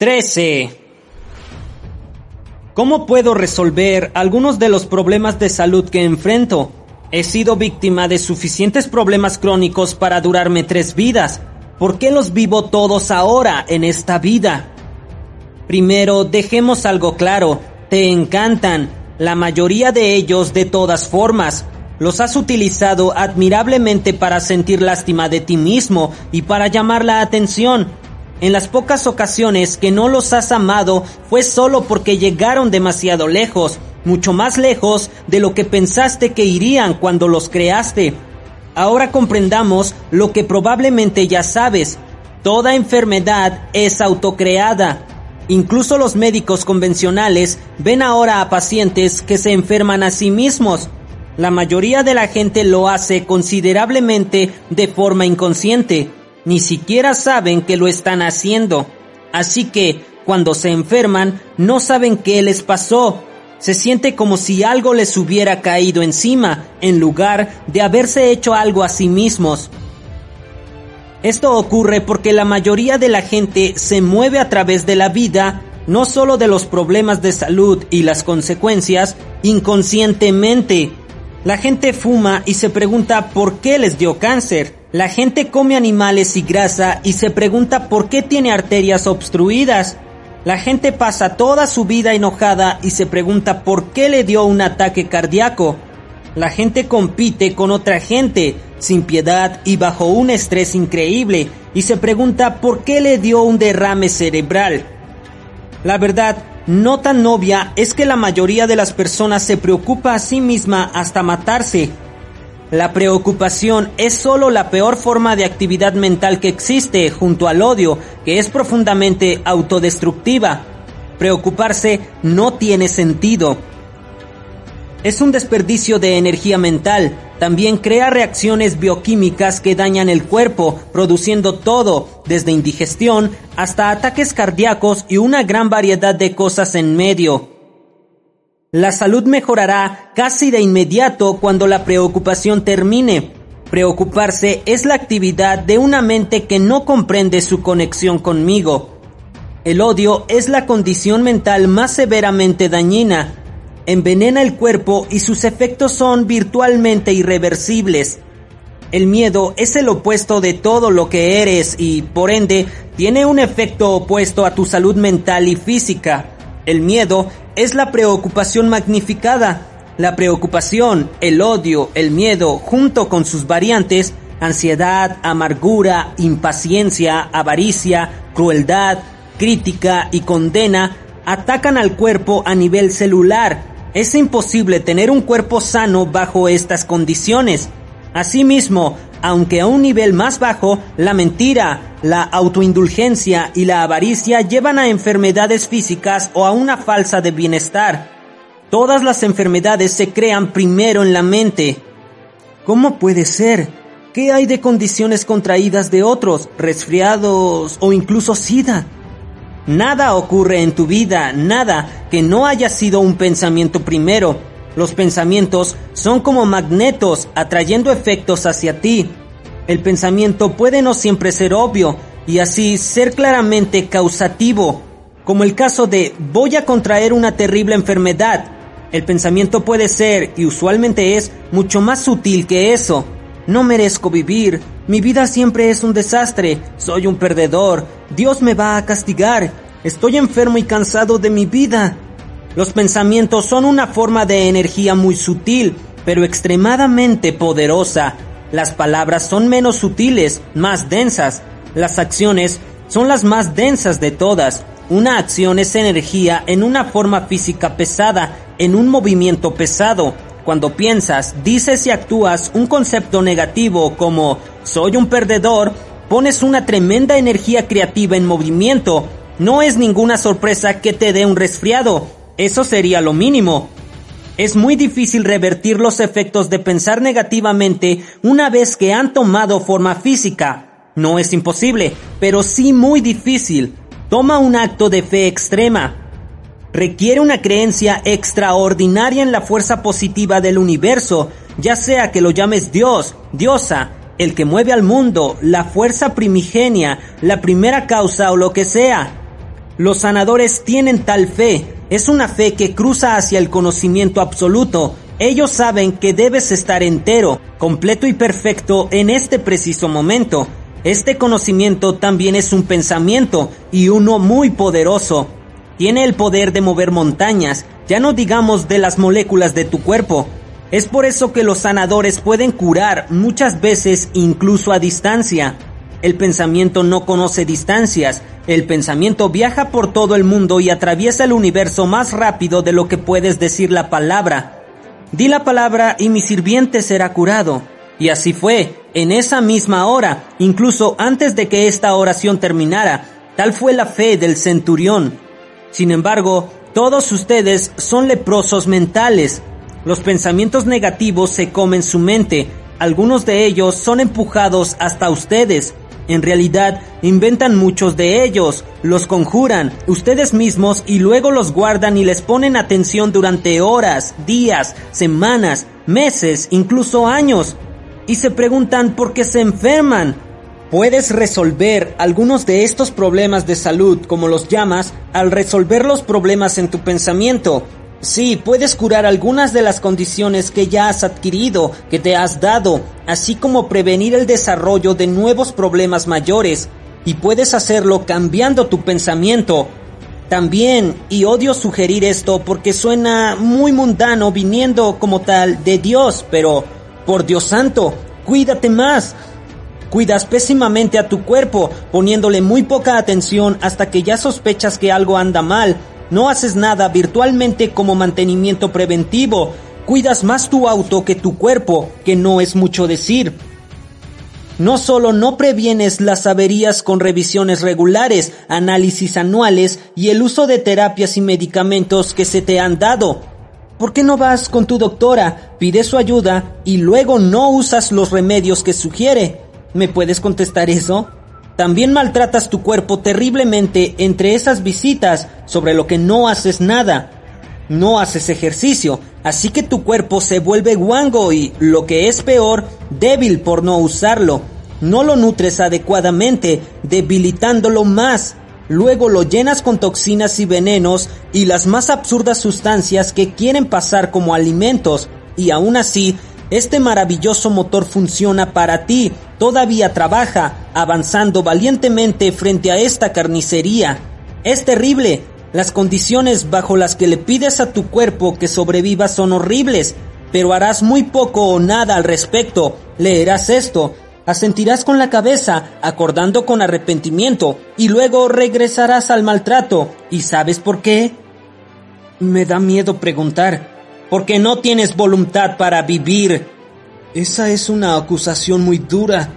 13. ¿Cómo puedo resolver algunos de los problemas de salud que enfrento? He sido víctima de suficientes problemas crónicos para durarme tres vidas. ¿Por qué los vivo todos ahora en esta vida? Primero, dejemos algo claro. Te encantan. La mayoría de ellos de todas formas. Los has utilizado admirablemente para sentir lástima de ti mismo y para llamar la atención en las pocas ocasiones que no los has amado fue solo porque llegaron demasiado lejos, mucho más lejos de lo que pensaste que irían cuando los creaste. Ahora comprendamos lo que probablemente ya sabes. Toda enfermedad es autocreada. Incluso los médicos convencionales ven ahora a pacientes que se enferman a sí mismos. La mayoría de la gente lo hace considerablemente de forma inconsciente ni siquiera saben que lo están haciendo. Así que, cuando se enferman, no saben qué les pasó. Se siente como si algo les hubiera caído encima, en lugar de haberse hecho algo a sí mismos. Esto ocurre porque la mayoría de la gente se mueve a través de la vida, no solo de los problemas de salud y las consecuencias, inconscientemente. La gente fuma y se pregunta por qué les dio cáncer. La gente come animales y grasa y se pregunta por qué tiene arterias obstruidas. La gente pasa toda su vida enojada y se pregunta por qué le dio un ataque cardíaco. La gente compite con otra gente, sin piedad y bajo un estrés increíble, y se pregunta por qué le dio un derrame cerebral. La verdad, no tan novia es que la mayoría de las personas se preocupa a sí misma hasta matarse la preocupación es solo la peor forma de actividad mental que existe junto al odio, que es profundamente autodestructiva. Preocuparse no tiene sentido. Es un desperdicio de energía mental. También crea reacciones bioquímicas que dañan el cuerpo, produciendo todo, desde indigestión hasta ataques cardíacos y una gran variedad de cosas en medio. La salud mejorará casi de inmediato cuando la preocupación termine. Preocuparse es la actividad de una mente que no comprende su conexión conmigo. El odio es la condición mental más severamente dañina. Envenena el cuerpo y sus efectos son virtualmente irreversibles. El miedo es el opuesto de todo lo que eres y, por ende, tiene un efecto opuesto a tu salud mental y física. El miedo es la preocupación magnificada. La preocupación, el odio, el miedo, junto con sus variantes, ansiedad, amargura, impaciencia, avaricia, crueldad, crítica y condena, atacan al cuerpo a nivel celular. Es imposible tener un cuerpo sano bajo estas condiciones. Asimismo, aunque a un nivel más bajo, la mentira, la autoindulgencia y la avaricia llevan a enfermedades físicas o a una falsa de bienestar. Todas las enfermedades se crean primero en la mente. ¿Cómo puede ser? ¿Qué hay de condiciones contraídas de otros, resfriados o incluso sida? Nada ocurre en tu vida, nada que no haya sido un pensamiento primero. Los pensamientos son como magnetos atrayendo efectos hacia ti. El pensamiento puede no siempre ser obvio y así ser claramente causativo, como el caso de voy a contraer una terrible enfermedad. El pensamiento puede ser, y usualmente es, mucho más sutil que eso. No merezco vivir, mi vida siempre es un desastre, soy un perdedor, Dios me va a castigar, estoy enfermo y cansado de mi vida. Los pensamientos son una forma de energía muy sutil, pero extremadamente poderosa. Las palabras son menos sutiles, más densas. Las acciones son las más densas de todas. Una acción es energía en una forma física pesada, en un movimiento pesado. Cuando piensas, dices y actúas un concepto negativo como soy un perdedor, pones una tremenda energía creativa en movimiento. No es ninguna sorpresa que te dé un resfriado eso sería lo mínimo. Es muy difícil revertir los efectos de pensar negativamente una vez que han tomado forma física. No es imposible, pero sí muy difícil. Toma un acto de fe extrema. Requiere una creencia extraordinaria en la fuerza positiva del universo, ya sea que lo llames Dios, diosa, el que mueve al mundo, la fuerza primigenia, la primera causa o lo que sea. Los sanadores tienen tal fe. Es una fe que cruza hacia el conocimiento absoluto. Ellos saben que debes estar entero, completo y perfecto en este preciso momento. Este conocimiento también es un pensamiento y uno muy poderoso. Tiene el poder de mover montañas, ya no digamos de las moléculas de tu cuerpo. Es por eso que los sanadores pueden curar muchas veces incluso a distancia. El pensamiento no conoce distancias, el pensamiento viaja por todo el mundo y atraviesa el universo más rápido de lo que puedes decir la palabra. Di la palabra y mi sirviente será curado. Y así fue, en esa misma hora, incluso antes de que esta oración terminara, tal fue la fe del centurión. Sin embargo, todos ustedes son leprosos mentales. Los pensamientos negativos se comen su mente, algunos de ellos son empujados hasta ustedes. En realidad, inventan muchos de ellos, los conjuran ustedes mismos y luego los guardan y les ponen atención durante horas, días, semanas, meses, incluso años y se preguntan por qué se enferman. Puedes resolver algunos de estos problemas de salud, como los llamas, al resolver los problemas en tu pensamiento. Sí, puedes curar algunas de las condiciones que ya has adquirido, que te has dado, así como prevenir el desarrollo de nuevos problemas mayores. Y puedes hacerlo cambiando tu pensamiento. También, y odio sugerir esto porque suena muy mundano viniendo como tal de Dios, pero por Dios santo, cuídate más. Cuidas pésimamente a tu cuerpo, poniéndole muy poca atención hasta que ya sospechas que algo anda mal. No haces nada virtualmente como mantenimiento preventivo. Cuidas más tu auto que tu cuerpo, que no es mucho decir. No solo no previenes las averías con revisiones regulares, análisis anuales y el uso de terapias y medicamentos que se te han dado, ¿Por qué no vas con tu doctora, pides su ayuda y luego no usas los remedios que sugiere? ¿Me puedes contestar eso? También maltratas tu cuerpo terriblemente entre esas visitas sobre lo que no haces nada. No haces ejercicio, así que tu cuerpo se vuelve guango y, lo que es peor, débil por no usarlo. No lo nutres adecuadamente, debilitándolo más. Luego lo llenas con toxinas y venenos y las más absurdas sustancias que quieren pasar como alimentos. Y aún así, este maravilloso motor funciona para ti, todavía trabaja, avanzando valientemente frente a esta carnicería. Es terrible. Las condiciones bajo las que le pides a tu cuerpo que sobreviva son horribles, pero harás muy poco o nada al respecto. Leerás esto, asentirás con la cabeza, acordando con arrepentimiento, y luego regresarás al maltrato. ¿Y sabes por qué? Me da miedo preguntar. Porque no tienes voluntad para vivir. Esa es una acusación muy dura.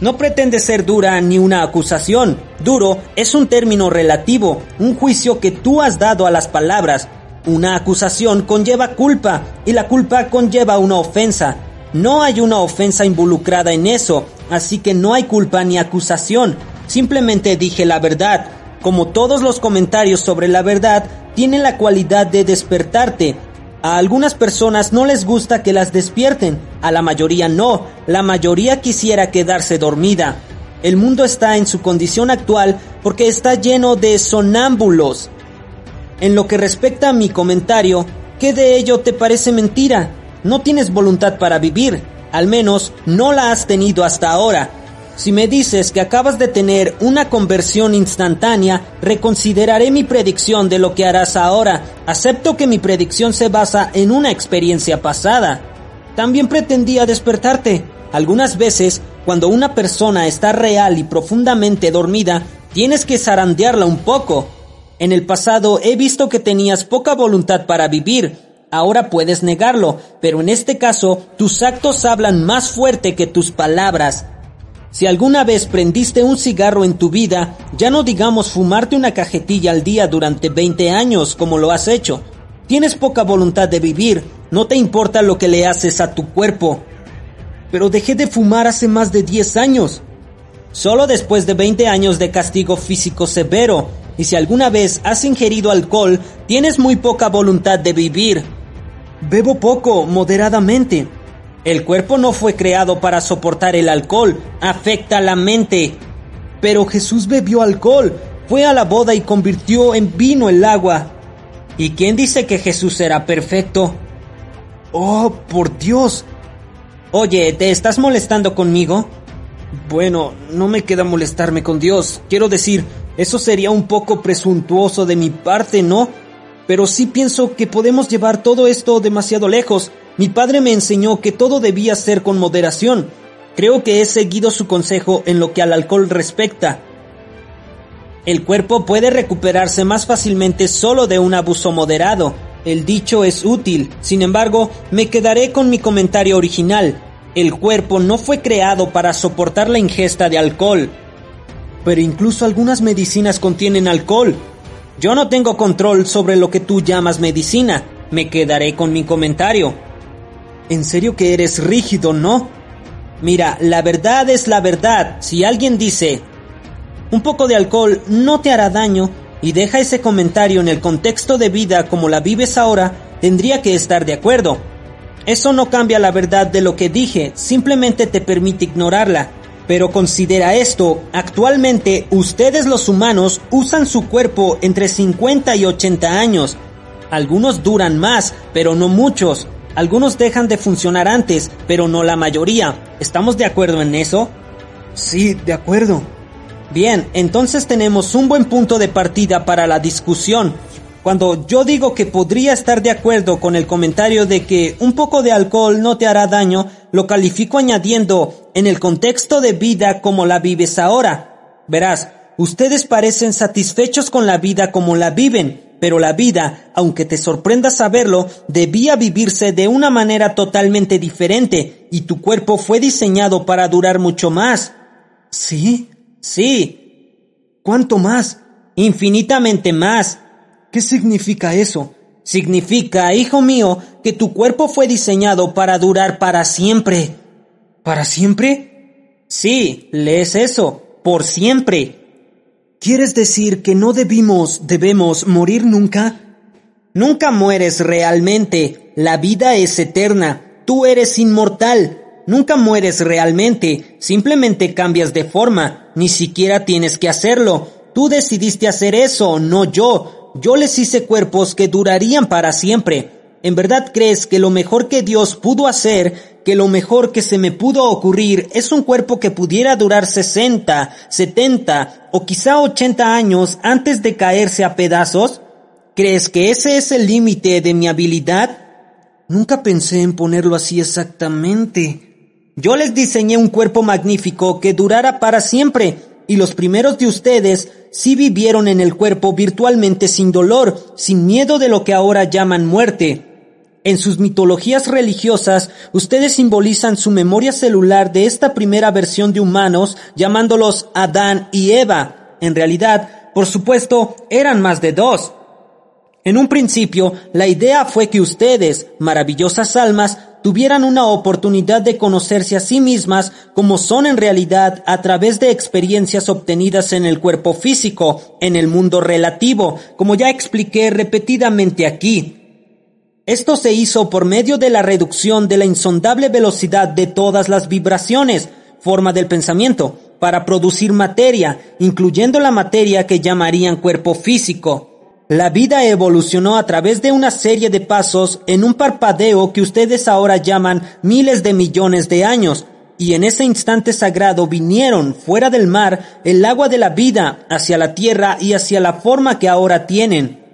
No pretende ser dura ni una acusación. Duro es un término relativo, un juicio que tú has dado a las palabras. Una acusación conlleva culpa y la culpa conlleva una ofensa. No hay una ofensa involucrada en eso, así que no hay culpa ni acusación. Simplemente dije la verdad. Como todos los comentarios sobre la verdad, tienen la cualidad de despertarte. A algunas personas no les gusta que las despierten, a la mayoría no, la mayoría quisiera quedarse dormida. El mundo está en su condición actual porque está lleno de sonámbulos. En lo que respecta a mi comentario, ¿qué de ello te parece mentira? no tienes voluntad para vivir, al menos no la has tenido hasta ahora. Si me dices que acabas de tener una conversión instantánea, reconsideraré mi predicción de lo que harás ahora. Acepto que mi predicción se basa en una experiencia pasada. También pretendía despertarte. Algunas veces, cuando una persona está real y profundamente dormida, tienes que zarandearla un poco. En el pasado he visto que tenías poca voluntad para vivir, ahora puedes negarlo, pero en este caso tus actos hablan más fuerte que tus palabras. Si alguna vez prendiste un cigarro en tu vida, ya no digamos fumarte una cajetilla al día durante 20 años como lo has hecho. Tienes poca voluntad de vivir, no te importa lo que le haces a tu cuerpo. Pero dejé de fumar hace más de 10 años. Solo después de 20 años de castigo físico severo, y si alguna vez has ingerido alcohol, tienes muy poca voluntad de vivir. Bebo poco, moderadamente. El cuerpo no fue creado para soportar el alcohol, afecta la mente. Pero Jesús bebió alcohol. fue a la boda y convirtió en vino el agua. ¿Y quién dice que Jesús era perfecto? Oh, por Dios. Oye, ¿te estás molestando conmigo? Bueno, no me queda molestarme con Dios. Quiero decir, eso sería un poco presuntuoso de mi parte, ¿no? Pero sí pienso que podemos llevar todo esto demasiado lejos. Mi padre me enseñó que todo debía ser con moderación. Creo que he seguido su consejo en lo que al alcohol respecta. El cuerpo puede recuperarse más fácilmente solo de un abuso moderado. El dicho es útil, sin embargo, me quedaré con mi comentario original. El cuerpo no fue creado para soportar la ingesta de alcohol. Pero incluso algunas medicinas contienen alcohol. Yo no tengo control sobre lo que tú llamas medicina. Me quedaré con mi comentario. En serio que eres rígido, ¿no? Mira, la verdad es la verdad. Si alguien dice, un poco de alcohol no te hará daño y deja ese comentario en el contexto de vida como la vives ahora, tendría que estar de acuerdo. Eso no cambia la verdad de lo que dije, simplemente te permite ignorarla. Pero considera esto, actualmente ustedes los humanos usan su cuerpo entre 50 y 80 años. Algunos duran más, pero no muchos. Algunos dejan de funcionar antes, pero no la mayoría. ¿Estamos de acuerdo en eso? Sí, de acuerdo. Bien, entonces tenemos un buen punto de partida para la discusión. Cuando yo digo que podría estar de acuerdo con el comentario de que un poco de alcohol no te hará daño, lo califico añadiendo en el contexto de vida como la vives ahora. Verás, ustedes parecen satisfechos con la vida como la viven, pero la vida, aunque te sorprenda saberlo, debía vivirse de una manera totalmente diferente y tu cuerpo fue diseñado para durar mucho más. ¿Sí? Sí. ¿Cuánto más? Infinitamente más. ¿Qué significa eso? Significa, hijo mío, que tu cuerpo fue diseñado para durar para siempre. ¿Para siempre? Sí, lees eso, por siempre. ¿Quieres decir que no debimos, debemos morir nunca? Nunca mueres realmente. La vida es eterna. Tú eres inmortal. Nunca mueres realmente, simplemente cambias de forma, ni siquiera tienes que hacerlo. Tú decidiste hacer eso, no yo. Yo les hice cuerpos que durarían para siempre. ¿En verdad crees que lo mejor que Dios pudo hacer, que lo mejor que se me pudo ocurrir es un cuerpo que pudiera durar 60, 70 o quizá 80 años antes de caerse a pedazos? ¿Crees que ese es el límite de mi habilidad? Nunca pensé en ponerlo así exactamente. Yo les diseñé un cuerpo magnífico que durara para siempre, y los primeros de ustedes sí vivieron en el cuerpo virtualmente sin dolor, sin miedo de lo que ahora llaman muerte. En sus mitologías religiosas, ustedes simbolizan su memoria celular de esta primera versión de humanos, llamándolos Adán y Eva. En realidad, por supuesto, eran más de dos. En un principio, la idea fue que ustedes, maravillosas almas, tuvieran una oportunidad de conocerse a sí mismas como son en realidad a través de experiencias obtenidas en el cuerpo físico, en el mundo relativo, como ya expliqué repetidamente aquí. Esto se hizo por medio de la reducción de la insondable velocidad de todas las vibraciones, forma del pensamiento, para producir materia, incluyendo la materia que llamarían cuerpo físico. La vida evolucionó a través de una serie de pasos en un parpadeo que ustedes ahora llaman miles de millones de años, y en ese instante sagrado vinieron fuera del mar el agua de la vida hacia la tierra y hacia la forma que ahora tienen.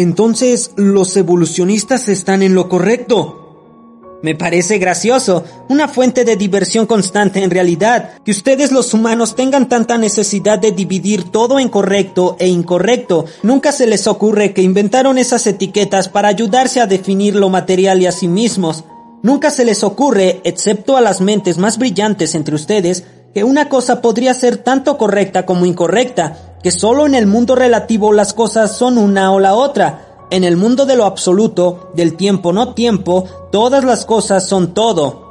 Entonces, los evolucionistas están en lo correcto. Me parece gracioso, una fuente de diversión constante en realidad, que ustedes los humanos tengan tanta necesidad de dividir todo en correcto e incorrecto. Nunca se les ocurre que inventaron esas etiquetas para ayudarse a definir lo material y a sí mismos. Nunca se les ocurre, excepto a las mentes más brillantes entre ustedes, que una cosa podría ser tanto correcta como incorrecta, que solo en el mundo relativo las cosas son una o la otra, en el mundo de lo absoluto, del tiempo no tiempo, todas las cosas son todo.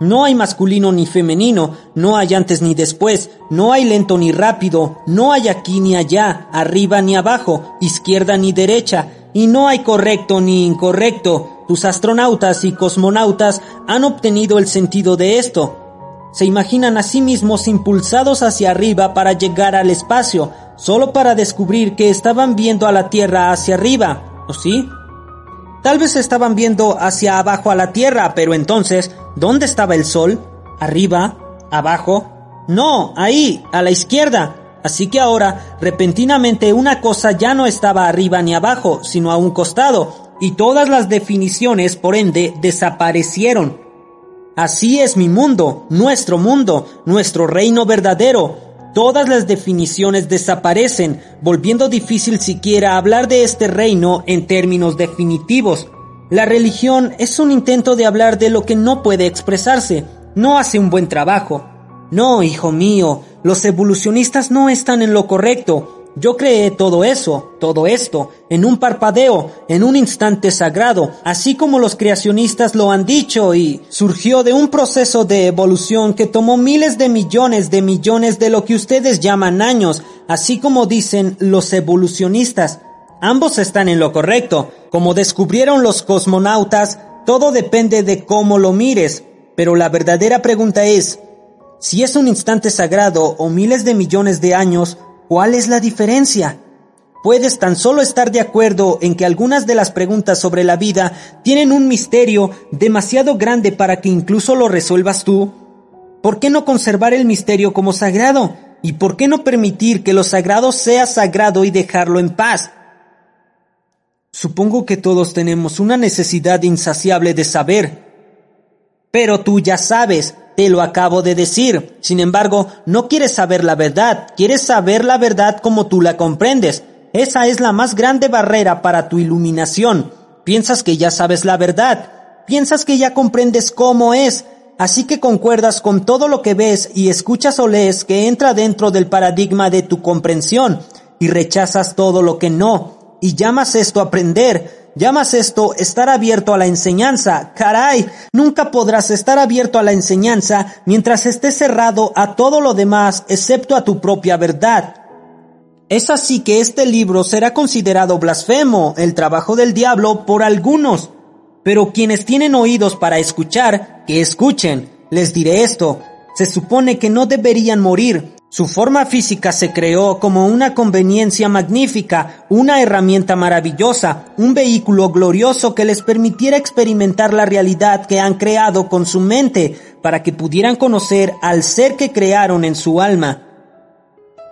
No hay masculino ni femenino, no hay antes ni después, no hay lento ni rápido, no hay aquí ni allá, arriba ni abajo, izquierda ni derecha, y no hay correcto ni incorrecto. Tus astronautas y cosmonautas han obtenido el sentido de esto. Se imaginan a sí mismos impulsados hacia arriba para llegar al espacio, solo para descubrir que estaban viendo a la Tierra hacia arriba, ¿o sí? Tal vez estaban viendo hacia abajo a la Tierra, pero entonces, ¿dónde estaba el Sol? ¿Arriba? ¿Abajo? No, ahí, a la izquierda. Así que ahora, repentinamente, una cosa ya no estaba arriba ni abajo, sino a un costado, y todas las definiciones, por ende, desaparecieron. Así es mi mundo, nuestro mundo, nuestro reino verdadero. Todas las definiciones desaparecen, volviendo difícil siquiera hablar de este reino en términos definitivos. La religión es un intento de hablar de lo que no puede expresarse, no hace un buen trabajo. No, hijo mío, los evolucionistas no están en lo correcto. Yo creé todo eso, todo esto, en un parpadeo, en un instante sagrado, así como los creacionistas lo han dicho y surgió de un proceso de evolución que tomó miles de millones de millones de lo que ustedes llaman años, así como dicen los evolucionistas. Ambos están en lo correcto. Como descubrieron los cosmonautas, todo depende de cómo lo mires. Pero la verdadera pregunta es, si es un instante sagrado o miles de millones de años, ¿cuál es la diferencia? Puedes tan solo estar de acuerdo en que algunas de las preguntas sobre la vida tienen un misterio demasiado grande para que incluso lo resuelvas tú. ¿Por qué no conservar el misterio como sagrado? ¿Y por qué no permitir que lo sagrado sea sagrado y dejarlo en paz? Supongo que todos tenemos una necesidad insaciable de saber. Pero tú ya sabes, te lo acabo de decir. Sin embargo, no quieres saber la verdad, quieres saber la verdad como tú la comprendes. Esa es la más grande barrera para tu iluminación. Piensas que ya sabes la verdad, piensas que ya comprendes cómo es, así que concuerdas con todo lo que ves y escuchas o lees que entra dentro del paradigma de tu comprensión y rechazas todo lo que no, y llamas esto aprender, ¿Llamas esto estar abierto a la enseñanza? Caray, nunca podrás estar abierto a la enseñanza mientras estés cerrado a todo lo demás excepto a tu propia verdad. Es así que este libro será considerado blasfemo, el trabajo del diablo, por algunos. Pero quienes tienen oídos para escuchar, que escuchen. Les diré esto, se supone que no deberían morir, su forma física se creó como una conveniencia magnífica, una herramienta maravillosa, un vehículo glorioso que les permitiera experimentar la realidad que han creado con su mente para que pudieran conocer al ser que crearon en su alma.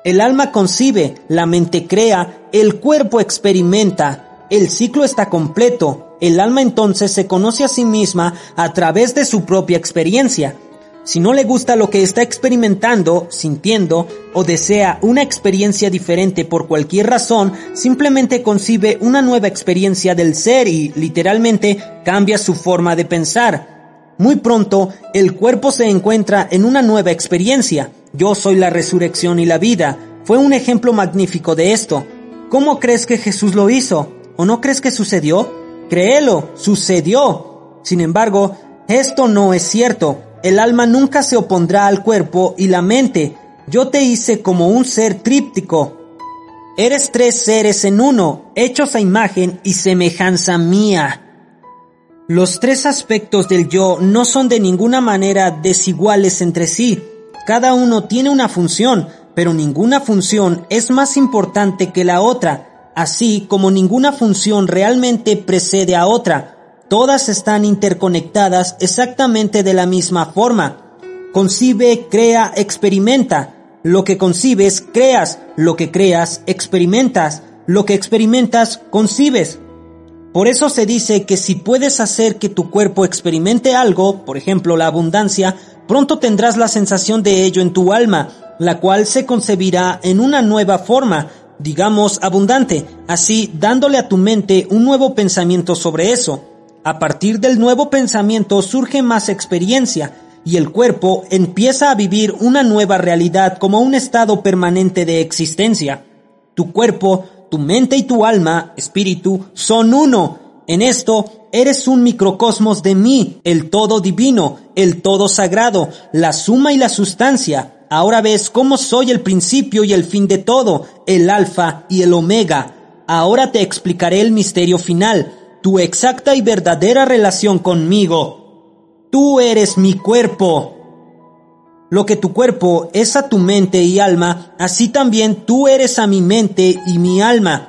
El alma concibe, la mente crea, el cuerpo experimenta, el ciclo está completo, el alma entonces se conoce a sí misma a través de su propia experiencia. Si no le gusta lo que está experimentando, sintiendo o desea una experiencia diferente por cualquier razón, simplemente concibe una nueva experiencia del ser y, literalmente, cambia su forma de pensar. Muy pronto, el cuerpo se encuentra en una nueva experiencia. Yo soy la resurrección y la vida. Fue un ejemplo magnífico de esto. ¿Cómo crees que Jesús lo hizo? ¿O no crees que sucedió? Créelo, sucedió. Sin embargo, esto no es cierto. El alma nunca se opondrá al cuerpo y la mente. Yo te hice como un ser tríptico. Eres tres seres en uno, hechos a imagen y semejanza mía. Los tres aspectos del yo no son de ninguna manera desiguales entre sí. Cada uno tiene una función, pero ninguna función es más importante que la otra, así como ninguna función realmente precede a otra. Todas están interconectadas exactamente de la misma forma. Concibe, crea, experimenta. Lo que concibes, creas. Lo que creas, experimentas. Lo que experimentas, concibes. Por eso se dice que si puedes hacer que tu cuerpo experimente algo, por ejemplo la abundancia, pronto tendrás la sensación de ello en tu alma, la cual se concebirá en una nueva forma, digamos abundante, así dándole a tu mente un nuevo pensamiento sobre eso. A partir del nuevo pensamiento surge más experiencia y el cuerpo empieza a vivir una nueva realidad como un estado permanente de existencia. Tu cuerpo, tu mente y tu alma, espíritu, son uno. En esto eres un microcosmos de mí, el todo divino, el todo sagrado, la suma y la sustancia. Ahora ves cómo soy el principio y el fin de todo, el alfa y el omega. Ahora te explicaré el misterio final, tu exacta y verdadera relación conmigo. Tú eres mi cuerpo. Lo que tu cuerpo es a tu mente y alma, así también tú eres a mi mente y mi alma.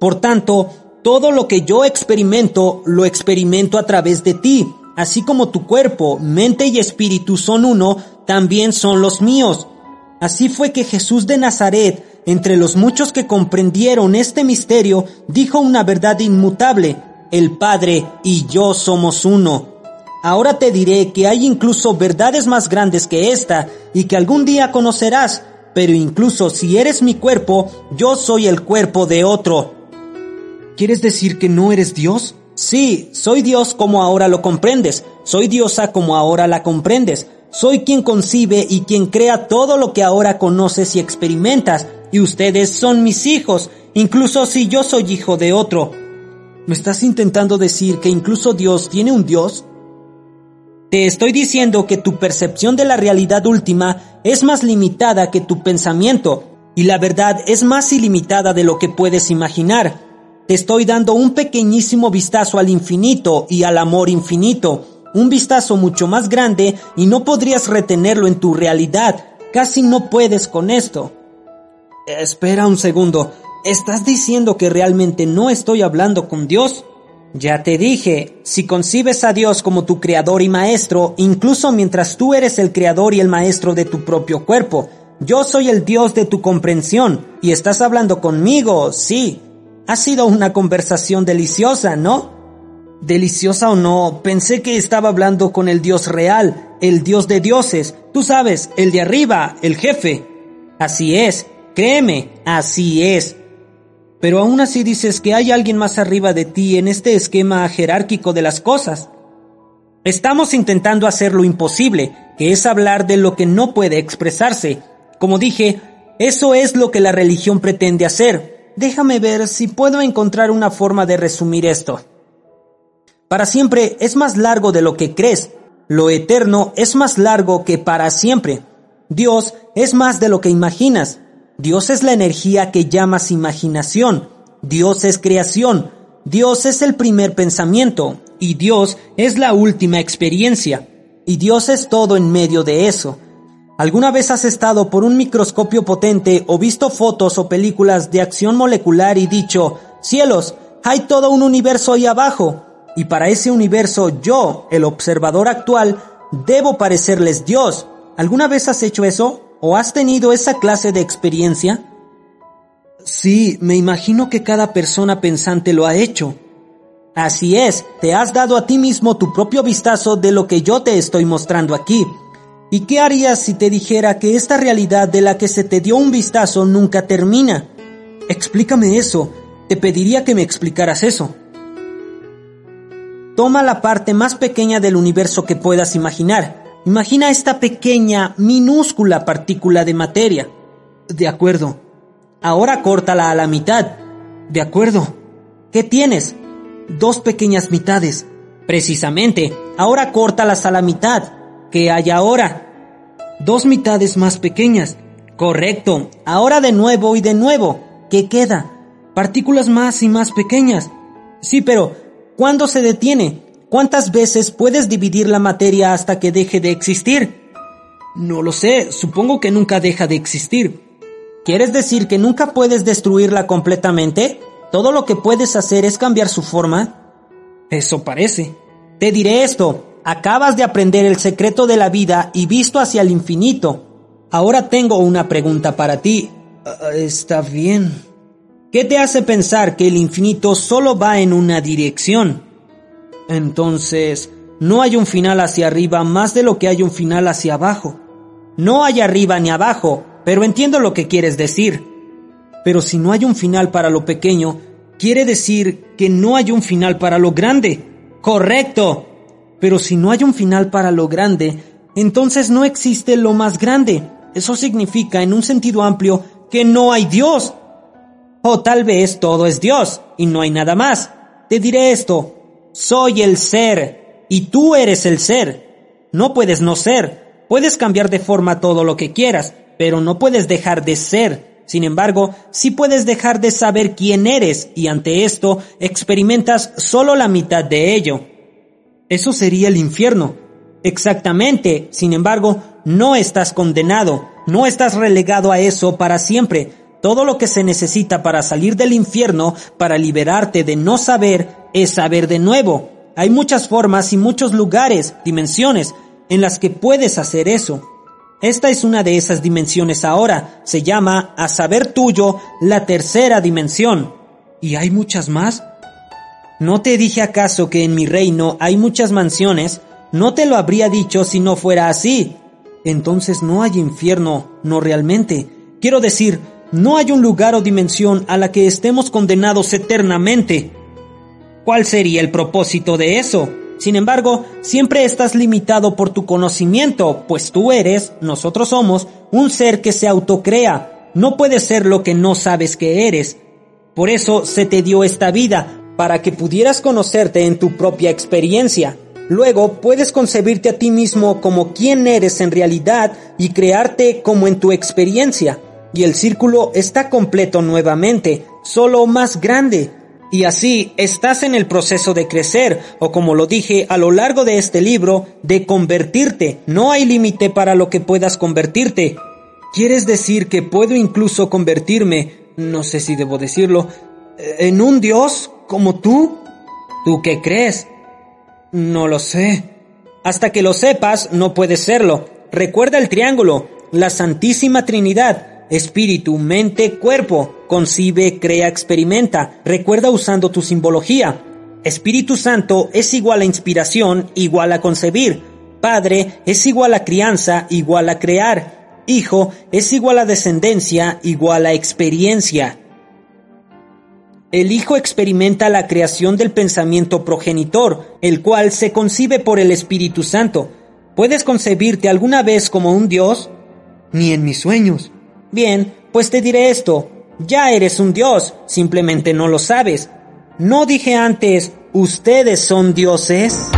Por tanto, todo lo que yo experimento, lo experimento a través de ti. Así como tu cuerpo, mente y espíritu son uno, también son los míos. Así fue que Jesús de Nazaret, entre los muchos que comprendieron este misterio, dijo una verdad inmutable, el Padre y yo somos uno. Ahora te diré que hay incluso verdades más grandes que esta y que algún día conocerás, pero incluso si eres mi cuerpo, yo soy el cuerpo de otro. ¿Quieres decir que no eres Dios? Sí, soy Dios como ahora lo comprendes, soy diosa como ahora la comprendes, soy quien concibe y quien crea todo lo que ahora conoces y experimentas, y ustedes son mis hijos, incluso si yo soy hijo de otro. ¿Me estás intentando decir que incluso Dios tiene un Dios? Te estoy diciendo que tu percepción de la realidad última es más limitada que tu pensamiento, y la verdad es más ilimitada de lo que puedes imaginar. Te estoy dando un pequeñísimo vistazo al infinito y al amor infinito, un vistazo mucho más grande y no podrías retenerlo en tu realidad. Casi no puedes con esto. Espera un segundo. ¿Estás diciendo que realmente no estoy hablando con Dios? Ya te dije, si concibes a Dios como tu creador y maestro, incluso mientras tú eres el creador y el maestro de tu propio cuerpo, yo soy el Dios de tu comprensión, y estás hablando conmigo, sí. Ha sido una conversación deliciosa, ¿no? Deliciosa o no, pensé que estaba hablando con el Dios real, el Dios de dioses, tú sabes, el de arriba, el jefe. Así es, créeme, así es. Pero aún así dices que hay alguien más arriba de ti en este esquema jerárquico de las cosas. Estamos intentando hacer lo imposible, que es hablar de lo que no puede expresarse. Como dije, eso es lo que la religión pretende hacer. Déjame ver si puedo encontrar una forma de resumir esto. Para siempre es más largo de lo que crees. Lo eterno es más largo que para siempre. Dios es más de lo que imaginas. Dios es la energía que llamas imaginación. Dios es creación. Dios es el primer pensamiento. Y Dios es la última experiencia. Y Dios es todo en medio de eso. ¿Alguna vez has estado por un microscopio potente o visto fotos o películas de acción molecular y dicho, cielos, hay todo un universo ahí abajo? Y para ese universo yo, el observador actual, debo parecerles Dios. ¿Alguna vez has hecho eso? ¿O has tenido esa clase de experiencia? Sí, me imagino que cada persona pensante lo ha hecho. Así es, te has dado a ti mismo tu propio vistazo de lo que yo te estoy mostrando aquí. ¿Y qué harías si te dijera que esta realidad de la que se te dio un vistazo nunca termina? Explícame eso. Te pediría que me explicaras eso. Toma la parte más pequeña del universo que puedas imaginar Imagina esta pequeña, minúscula partícula de materia. De acuerdo. Ahora córtala a la mitad. De acuerdo. ¿Qué tienes? Dos pequeñas mitades. Precisamente. Ahora córtalas a la mitad. ¿Qué hay ahora? Dos mitades más pequeñas. Correcto. Ahora de nuevo y de nuevo. ¿Qué queda? Partículas más y más pequeñas. Sí, pero ¿cuándo se detiene? ¿Cuántas veces puedes dividir la materia hasta que deje de existir? No lo sé, supongo que nunca deja de existir. ¿Quieres decir que nunca puedes destruirla completamente? ¿Todo lo que puedes hacer es cambiar su forma? Eso parece. Te diré esto, acabas de aprender el secreto de la vida y visto hacia el infinito. Ahora tengo una pregunta para ti. Ah, está bien. ¿Qué te hace pensar que el infinito solo va en una dirección? Entonces, no hay un final hacia arriba más de lo que hay un final hacia abajo. No hay arriba ni abajo, pero entiendo lo que quieres decir. Pero si no hay un final para lo pequeño, quiere decir que no hay un final para lo grande. Correcto. Pero si no hay un final para lo grande, entonces no existe lo más grande. Eso significa, en un sentido amplio, que no hay Dios. O tal vez todo es Dios y no hay nada más. Te diré esto, soy el ser y tú eres el ser. No puedes no ser. Puedes cambiar de forma todo lo que quieras, pero no puedes dejar de ser. Sin embargo, sí puedes dejar de saber quién eres y ante esto experimentas solo la mitad de ello. Eso sería el infierno. Exactamente, sin embargo, no estás condenado, no estás relegado a eso para siempre. Todo lo que se necesita para salir del infierno, para liberarte de no saber, es saber de nuevo. Hay muchas formas y muchos lugares, dimensiones, en las que puedes hacer eso. Esta es una de esas dimensiones ahora. Se llama, a saber tuyo, la tercera dimensión. ¿Y hay muchas más? ¿No te dije acaso que en mi reino hay muchas mansiones? No te lo habría dicho si no fuera así. Entonces no hay infierno, no realmente. Quiero decir, no hay un lugar o dimensión a la que estemos condenados eternamente. ¿Cuál sería el propósito de eso? Sin embargo, siempre estás limitado por tu conocimiento, pues tú eres, nosotros somos, un ser que se autocrea. No puedes ser lo que no sabes que eres. Por eso se te dio esta vida, para que pudieras conocerte en tu propia experiencia. Luego puedes concebirte a ti mismo como quien eres en realidad y crearte como en tu experiencia. Y el círculo está completo nuevamente, solo más grande. Y así estás en el proceso de crecer, o como lo dije a lo largo de este libro, de convertirte. No hay límite para lo que puedas convertirte. ¿Quieres decir que puedo incluso convertirme, no sé si debo decirlo, en un Dios como tú? ¿Tú qué crees? No lo sé. Hasta que lo sepas, no puedes serlo. Recuerda el triángulo, la Santísima Trinidad, espíritu, mente, cuerpo. Concibe, crea, experimenta. Recuerda usando tu simbología. Espíritu Santo es igual a inspiración, igual a concebir. Padre es igual a crianza, igual a crear. Hijo es igual a descendencia, igual a experiencia. El Hijo experimenta la creación del pensamiento progenitor, el cual se concibe por el Espíritu Santo. ¿Puedes concebirte alguna vez como un Dios? Ni en mis sueños. Bien, pues te diré esto. Ya eres un Dios, simplemente no lo sabes. ¿No dije antes, ustedes son dioses?